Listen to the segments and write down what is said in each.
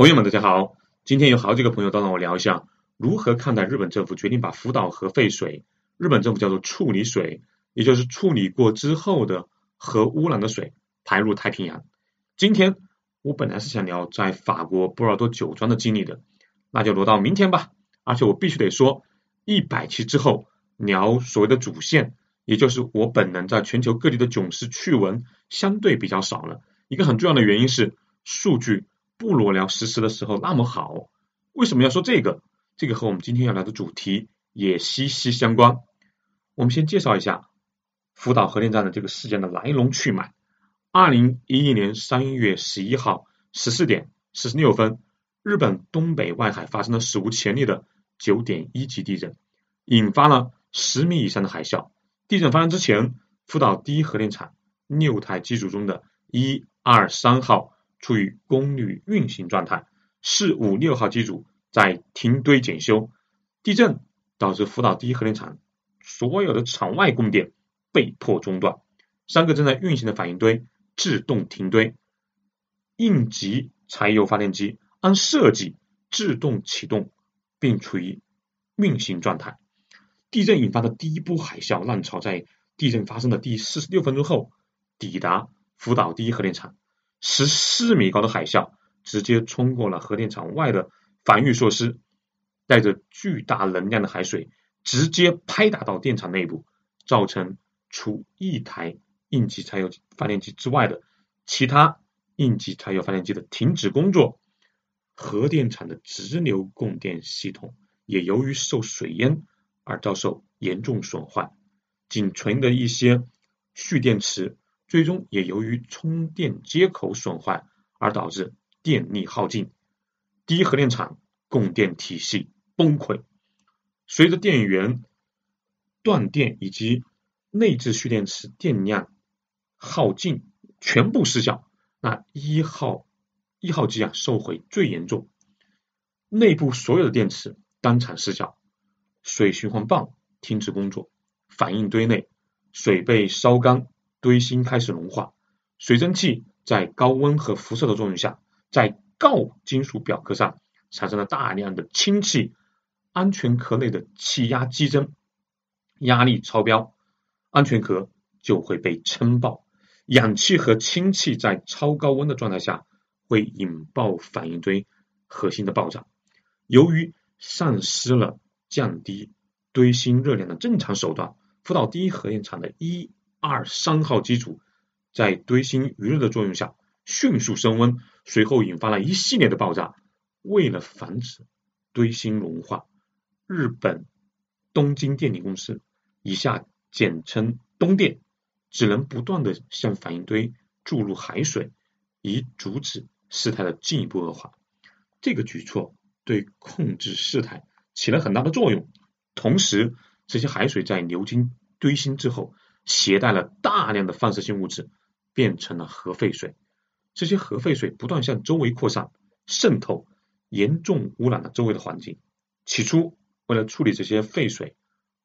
朋友们，大家好！今天有好几个朋友都让我聊一下如何看待日本政府决定把福岛核废水，日本政府叫做处理水，也就是处理过之后的核污染的水排入太平洋。今天我本来是想聊在法国波尔多酒庄的经历的，那就挪到明天吧。而且我必须得说，一百期之后聊所谓的主线，也就是我本人在全球各地的囧事趣闻相对比较少了。一个很重要的原因是数据。不如聊实时的时候那么好，为什么要说这个？这个和我们今天要聊的主题也息息相关。我们先介绍一下福岛核电站的这个事件的来龙去脉。二零一一年三月十一号十四点四十六分，日本东北外海发生了史无前例的九点一级地震，引发了十米以上的海啸。地震发生之前，福岛第一核电厂六台机组中的一二三号。处于功率运行状态，四五六号机组在停堆检修。地震导致福岛第一核电厂所有的场外供电被迫中断，三个正在运行的反应堆自动停堆，应急柴油发电机按设计自动启动并处于运行状态。地震引发的第一波海啸浪潮在地震发生的第四十六分钟后抵达福岛第一核电厂。十四米高的海啸直接冲过了核电厂外的防御措施，带着巨大能量的海水直接拍打到电厂内部，造成除一台应急柴油发电机之外的其他应急柴油发电机的停止工作，核电厂的直流供电系统也由于受水淹而遭受严重损坏，仅存的一些蓄电池。最终也由于充电接口损坏而导致电力耗尽，第一核电厂供电体系崩溃。随着电源断电以及内置蓄电池电量耗尽，全部失效。那一号一号机啊受毁最严重，内部所有的电池当场失效，水循环泵停止工作，反应堆内水被烧干。堆芯开始融化，水蒸气在高温和辐射的作用下，在锆金属表壳上产生了大量的氢气，安全壳内的气压激增，压力超标，安全壳就会被撑爆。氧气和氢气在超高温的状态下会引爆反应堆核心的爆炸。由于丧失了降低堆芯热量的正常手段，福岛第一核电厂的一。二三号机组在堆芯余热的作用下迅速升温，随后引发了一系列的爆炸。为了防止堆芯融化，日本东京电力公司（以下简称东电）只能不断的向反应堆注入海水，以阻止事态的进一步恶化。这个举措对控制事态起了很大的作用。同时，这些海水在流经堆芯之后。携带了大量的放射性物质，变成了核废水。这些核废水不断向周围扩散、渗透，严重污染了周围的环境。起初，为了处理这些废水，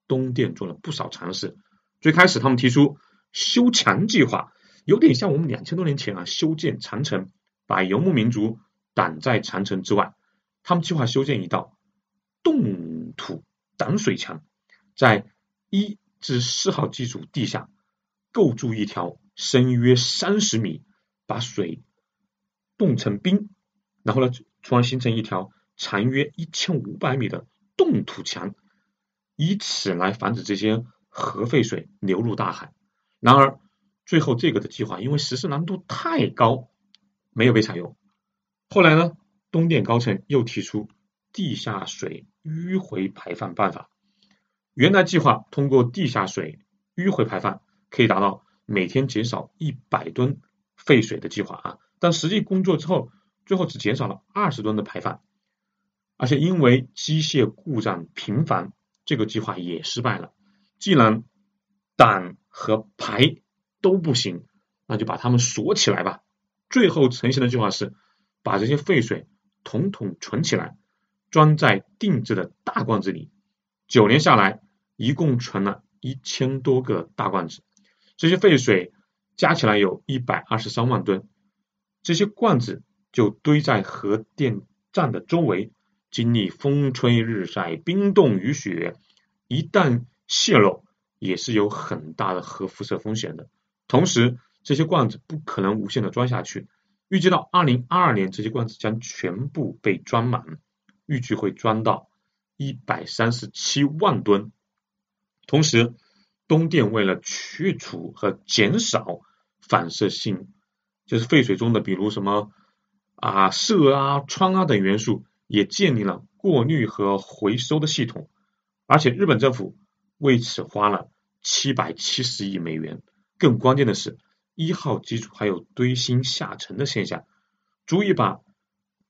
东电做了不少尝试。最开始，他们提出修墙计划，有点像我们两千多年前啊修建长城，把游牧民族挡在长城之外。他们计划修建一道冻土挡水墙，在一。至四号机组地下构筑一条深约三十米，把水冻成冰，然后呢，从而形成一条长约一千五百米的冻土墙，以此来防止这些核废水流入大海。然而，最后这个的计划因为实施难度太高，没有被采用。后来呢，东电高层又提出地下水迂回排放办法。原来计划通过地下水迂回排放可以达到每天减少一百吨废水的计划啊，但实际工作之后，最后只减少了二十吨的排放，而且因为机械故障频繁，这个计划也失败了。既然挡和排都不行，那就把它们锁起来吧。最后成型的计划是把这些废水统统存起来，装在定制的大罐子里，九年下来。一共存了一千多个大罐子，这些废水加起来有一百二十三万吨。这些罐子就堆在核电站的周围，经历风吹日晒、冰冻雨雪，一旦泄漏，也是有很大的核辐射风险的。同时，这些罐子不可能无限的装下去，预计到二零二二年，这些罐子将全部被装满，预计会装到一百三十七万吨。同时，东电为了去除和减少反射性，就是废水中的，比如什么啊铯啊、氚啊等元素，也建立了过滤和回收的系统。而且，日本政府为此花了七百七十亿美元。更关键的是，一号机组还有堆芯下沉的现象，足以把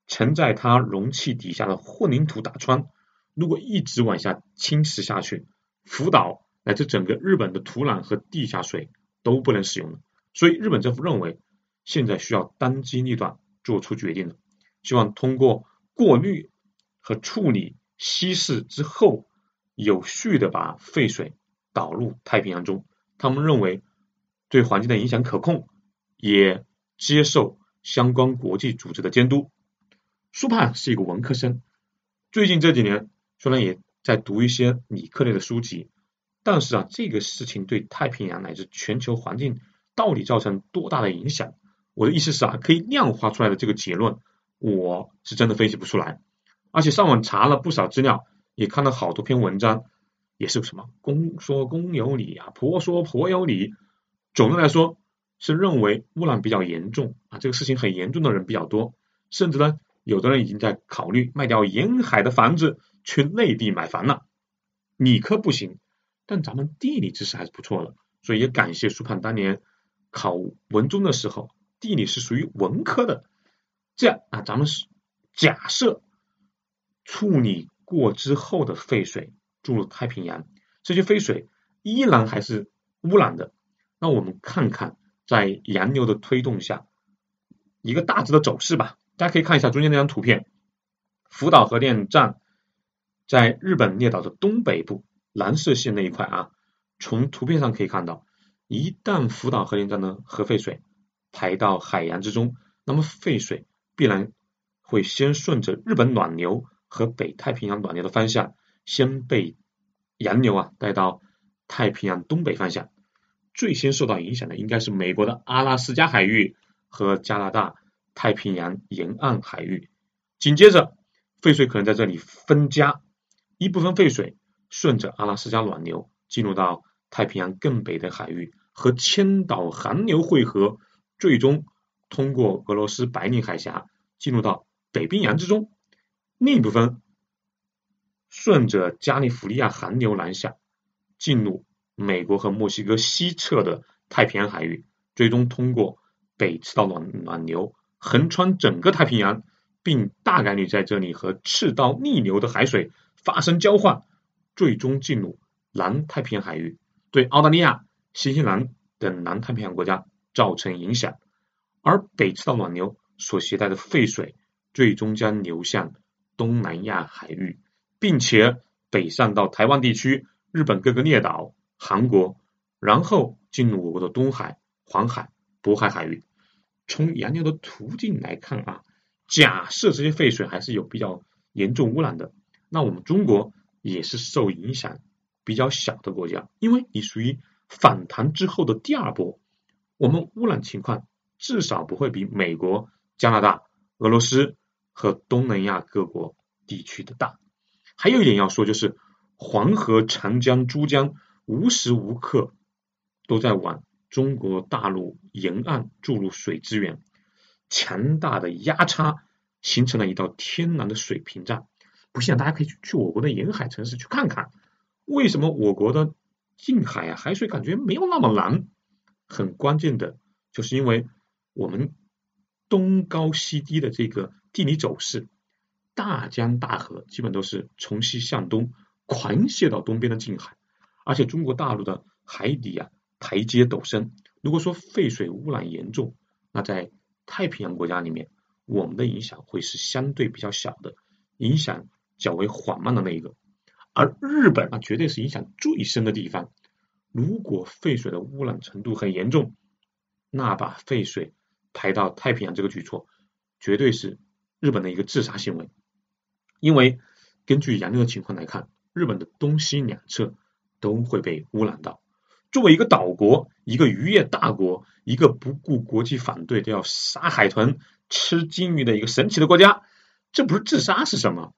沉在它容器底下的混凝土打穿。如果一直往下侵蚀下去，福岛乃至整个日本的土壤和地下水都不能使用了，所以日本政府认为现在需要当机立断做出决定了，希望通过过滤和处理稀释之后，有序的把废水导入太平洋中。他们认为对环境的影响可控，也接受相关国际组织的监督。苏盼是一个文科生，最近这几年虽然也。在读一些理科类的书籍，但是啊，这个事情对太平洋乃至全球环境到底造成多大的影响？我的意思是啊，可以量化出来的这个结论，我是真的分析不出来。而且上网查了不少资料，也看了好多篇文章，也是什么公说公有理啊，婆说婆有理。总的来说，是认为污染比较严重啊，这个事情很严重的人比较多，甚至呢，有的人已经在考虑卖掉沿海的房子。去内地买房了，理科不行，但咱们地理知识还是不错的，所以也感谢苏盼当年考文中的时候，地理是属于文科的。这样啊，咱们是假设处理过之后的废水注入太平洋，这些废水依然还是污染的。那我们看看在洋流的推动下一个大致的走势吧。大家可以看一下中间那张图片，福岛核电站。在日本列岛的东北部蓝色线那一块啊，从图片上可以看到，一旦福岛核电站的核废水排到海洋之中，那么废水必然会先顺着日本暖流和北太平洋暖流的方向，先被洋流啊带到太平洋东北方向。最先受到影响的应该是美国的阿拉斯加海域和加拿大太平洋沿岸海域，紧接着废水可能在这里分家。一部分废水顺着阿拉斯加暖流进入到太平洋更北的海域，和千岛寒流汇合，最终通过俄罗斯白令海峡进入到北冰洋之中。另一部分顺着加利福尼亚寒流南下，进入美国和墨西哥西侧的太平洋海域，最终通过北赤道暖暖流横穿整个太平洋，并大概率在这里和赤道逆流的海水。发生交换，最终进入南太平洋海域，对澳大利亚、新西兰等南太平洋国家造成影响。而北赤道暖流所携带的废水，最终将流向东南亚海域，并且北上到台湾地区、日本各个列岛、韩国，然后进入我国的东海、黄海、渤海海域。从洋流的途径来看啊，假设这些废水还是有比较严重污染的。那我们中国也是受影响比较小的国家，因为你属于反弹之后的第二波，我们污染情况至少不会比美国、加拿大、俄罗斯和东南亚各国地区的大。还有一点要说，就是黄河、长江、珠江无时无刻都在往中国大陆沿岸注入水资源，强大的压差形成了一道天然的水屏障。不信，大家可以去去我国的沿海城市去看看，为什么我国的近海啊海水感觉没有那么蓝？很关键的就是因为我们东高西低的这个地理走势，大江大河基本都是从西向东狂泻到东边的近海，而且中国大陆的海底啊台阶陡升。如果说废水污染严重，那在太平洋国家里面，我们的影响会是相对比较小的影响。较为缓慢的那一个，而日本啊，绝对是影响最深的地方。如果废水的污染程度很严重，那把废水排到太平洋这个举措绝对是日本的一个自杀行为。因为根据洋流的情况来看，日本的东西两侧都会被污染到。作为一个岛国，一个渔业大国，一个不顾国际反对都要杀海豚、吃鲸鱼的一个神奇的国家，这不是自杀是什么？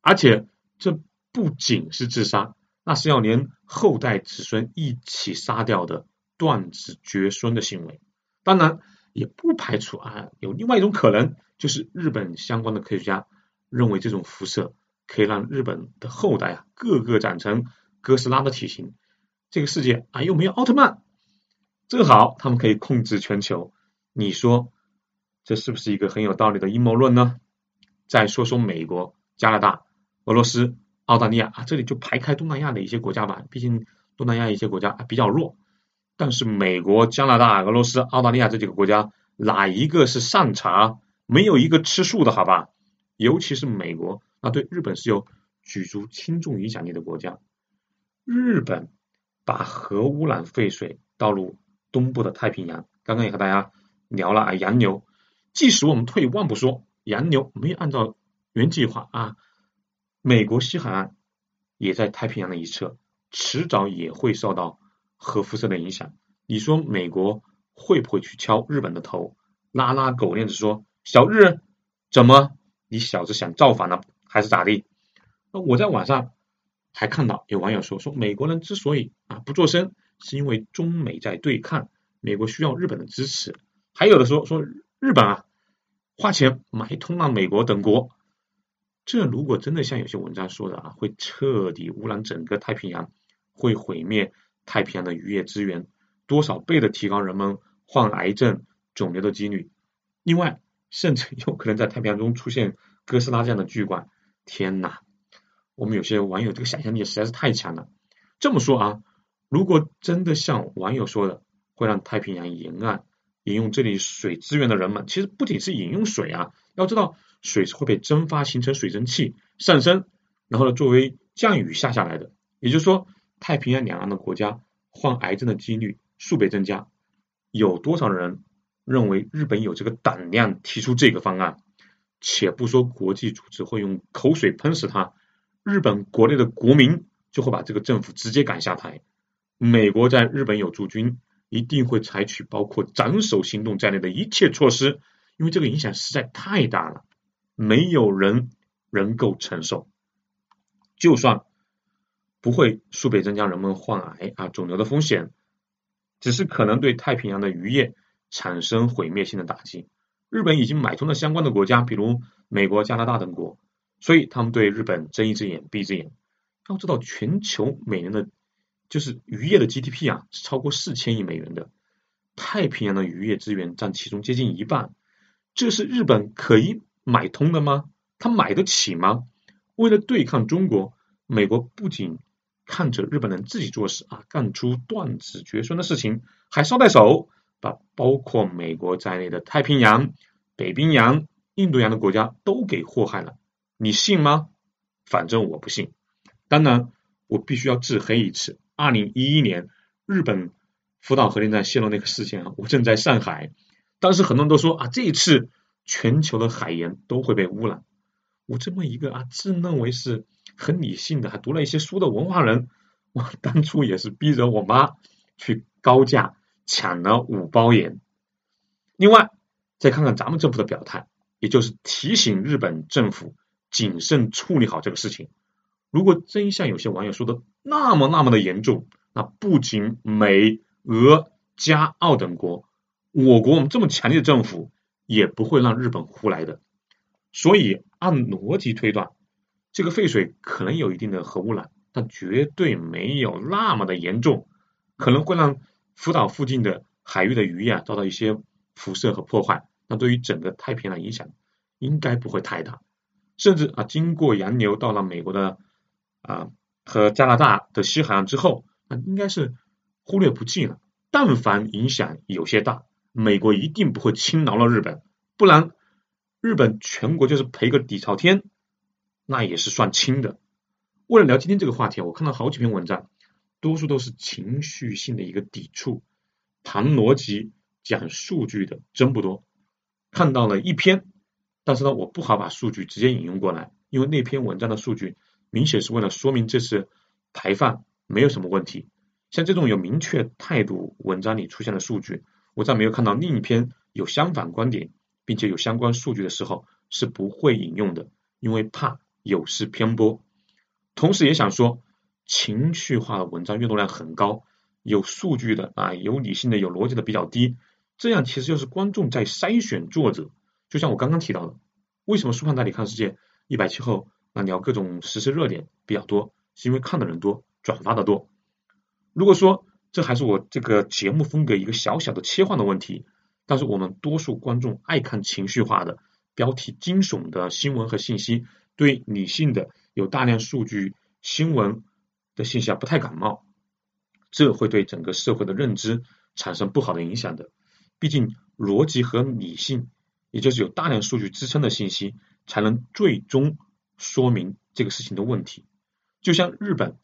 而且这不仅是自杀，那是要连后代子孙一起杀掉的断子绝孙的行为。当然，也不排除啊，有另外一种可能，就是日本相关的科学家认为这种辐射可以让日本的后代啊个个长成哥斯拉的体型。这个世界啊又没有奥特曼，正好他们可以控制全球。你说这是不是一个很有道理的阴谋论呢？再说说美国、加拿大、俄罗斯、澳大利亚啊，这里就排开东南亚的一些国家吧。毕竟东南亚一些国家比较弱，但是美国、加拿大、俄罗斯、澳大利亚这几个国家，哪一个是善茬？没有一个吃素的好吧？尤其是美国，那对日本是有举足轻重影响力的国家，日本。把核污染废水倒入东部的太平洋。刚刚也和大家聊了啊，洋流。即使我们退一万步说，洋流没有按照原计划啊，美国西海岸也在太平洋的一侧，迟早也会受到核辐射的影响。你说美国会不会去敲日本的头，拉拉狗链子说小日怎么你小子想造反了还是咋地？那我在网上。还看到有网友说说美国人之所以啊不做声，是因为中美在对抗，美国需要日本的支持。还有的说说日本啊花钱买通了美国等国，这如果真的像有些文章说的啊，会彻底污染整个太平洋，会毁灭太平洋的渔业资源，多少倍的提高人们患癌症、肿瘤的几率。另外，甚至有可能在太平洋中出现哥斯拉这样的巨怪。天哪！我们有些网友这个想象力实在是太强了。这么说啊，如果真的像网友说的，会让太平洋沿岸饮用这里水资源的人们，其实不仅是饮用水啊，要知道水是会被蒸发形成水蒸气上升，然后呢作为降雨下下来的。也就是说，太平洋两岸的国家患癌症的几率数倍增加。有多少人认为日本有这个胆量提出这个方案？且不说国际组织会用口水喷死他。日本国内的国民就会把这个政府直接赶下台。美国在日本有驻军，一定会采取包括斩首行动在内的一切措施，因为这个影响实在太大了，没有人能够承受。就算不会数倍增加人们患癌啊肿瘤的风险，只是可能对太平洋的渔业产生毁灭性的打击。日本已经买通了相关的国家，比如美国、加拿大等国。所以他们对日本睁一只眼闭一只眼。要知道，全球每年的，就是渔业的 GDP 啊，是超过四千亿美元的。太平洋的渔业资源占其中接近一半，这是日本可以买通的吗？他买得起吗？为了对抗中国，美国不仅看着日本人自己做事啊，干出断子绝孙的事情，还捎带手把包括美国在内的太平洋、北冰洋、印度洋的国家都给祸害了。你信吗？反正我不信。当然，我必须要自黑一次。二零一一年日本福岛核电站泄漏那个事件啊，我正在上海。当时很多人都说啊，这一次全球的海盐都会被污染。我这么一个啊自认为是很理性的，还读了一些书的文化人，我当初也是逼着我妈去高价抢了五包盐。另外，再看看咱们政府的表态，也就是提醒日本政府。谨慎处理好这个事情。如果真像有些网友说的那么那么的严重，那不仅美、俄、加、澳等国，我国我们这么强烈的政府也不会让日本胡来的。所以按逻辑推断，这个废水可能有一定的核污染，但绝对没有那么的严重，可能会让福岛附近的海域的渔业遭到一些辐射和破坏。那对于整个太平洋影响应该不会太大。甚至啊，经过洋流到了美国的啊和加拿大的西海岸之后，那应该是忽略不计了。但凡影响有些大，美国一定不会轻饶了日本，不然日本全国就是赔个底朝天，那也是算轻的。为了聊今天这个话题，我看到好几篇文章，多数都是情绪性的一个抵触，谈逻辑、讲数据的真不多。看到了一篇。但是呢，我不好把数据直接引用过来，因为那篇文章的数据明显是为了说明这次排放没有什么问题。像这种有明确态度文章里出现的数据，我在没有看到另一篇有相反观点并且有相关数据的时候是不会引用的，因为怕有失偏颇。同时也想说，情绪化的文章阅读量很高，有数据的啊，有理性的、有逻辑的比较低，这样其实就是观众在筛选作者。就像我刚刚提到的，为什么苏胖带你看世界一百期后啊聊各种时事热点比较多，是因为看的人多，转发的多。如果说这还是我这个节目风格一个小小的切换的问题，但是我们多数观众爱看情绪化的、标题惊悚的新闻和信息，对理性的、有大量数据新闻的信息啊不太感冒，这会对整个社会的认知产生不好的影响的。毕竟逻辑和理性，也就是有大量数据支撑的信息，才能最终说明这个事情的问题。就像日本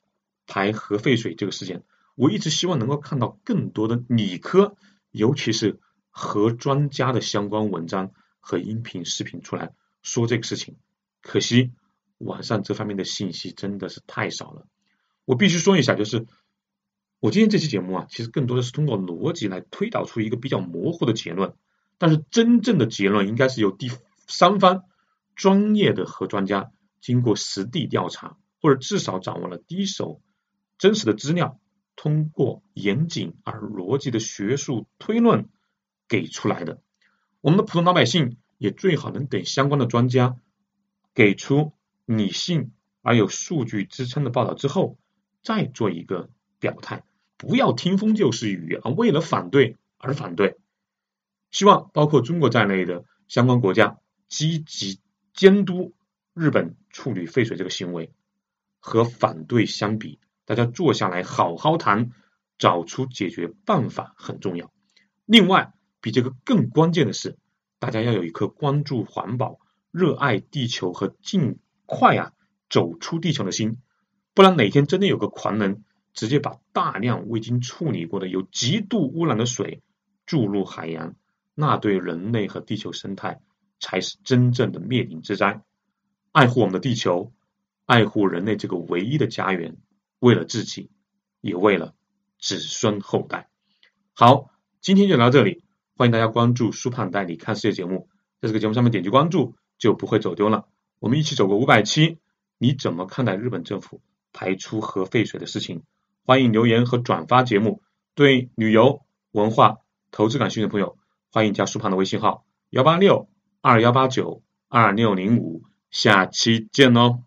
排核废水这个事件。我一直希望能够看到更多的理科，尤其是核专家的相关文章和音频、视频出来说这个事情。可惜网上这方面的信息真的是太少了。我必须说一下，就是我今天这期节目啊，其实更多的是通过逻辑来推导出一个比较模糊的结论。但是真正的结论应该是由第三方专业的核专家经过实地调查，或者至少掌握了第一手真实的资料。通过严谨而逻辑的学术推论给出来的，我们的普通老百姓也最好能等相关的专家给出理性而有数据支撑的报道之后，再做一个表态，不要听风就是雨啊！为了反对而反对。希望包括中国在内的相关国家积极监督日本处理废水这个行为，和反对相比。大家坐下来好好谈，找出解决办法很重要。另外，比这个更关键的是，大家要有一颗关注环保、热爱地球和尽快啊走出地球的心。不然哪天真的有个狂人直接把大量未经处理过的有极度污染的水注入海洋，那对人类和地球生态才是真正的灭顶之灾。爱护我们的地球，爱护人类这个唯一的家园。为了自己，也为了子孙后代。好，今天就聊到这里，欢迎大家关注苏胖带你看世界节目，在这个节目上面点击关注，就不会走丢了。我们一起走过五百期，你怎么看待日本政府排出核废水的事情？欢迎留言和转发节目。对旅游、文化、投资感兴趣的朋友，欢迎加苏胖的微信号：幺八六二幺八九二六零五。下期见喽！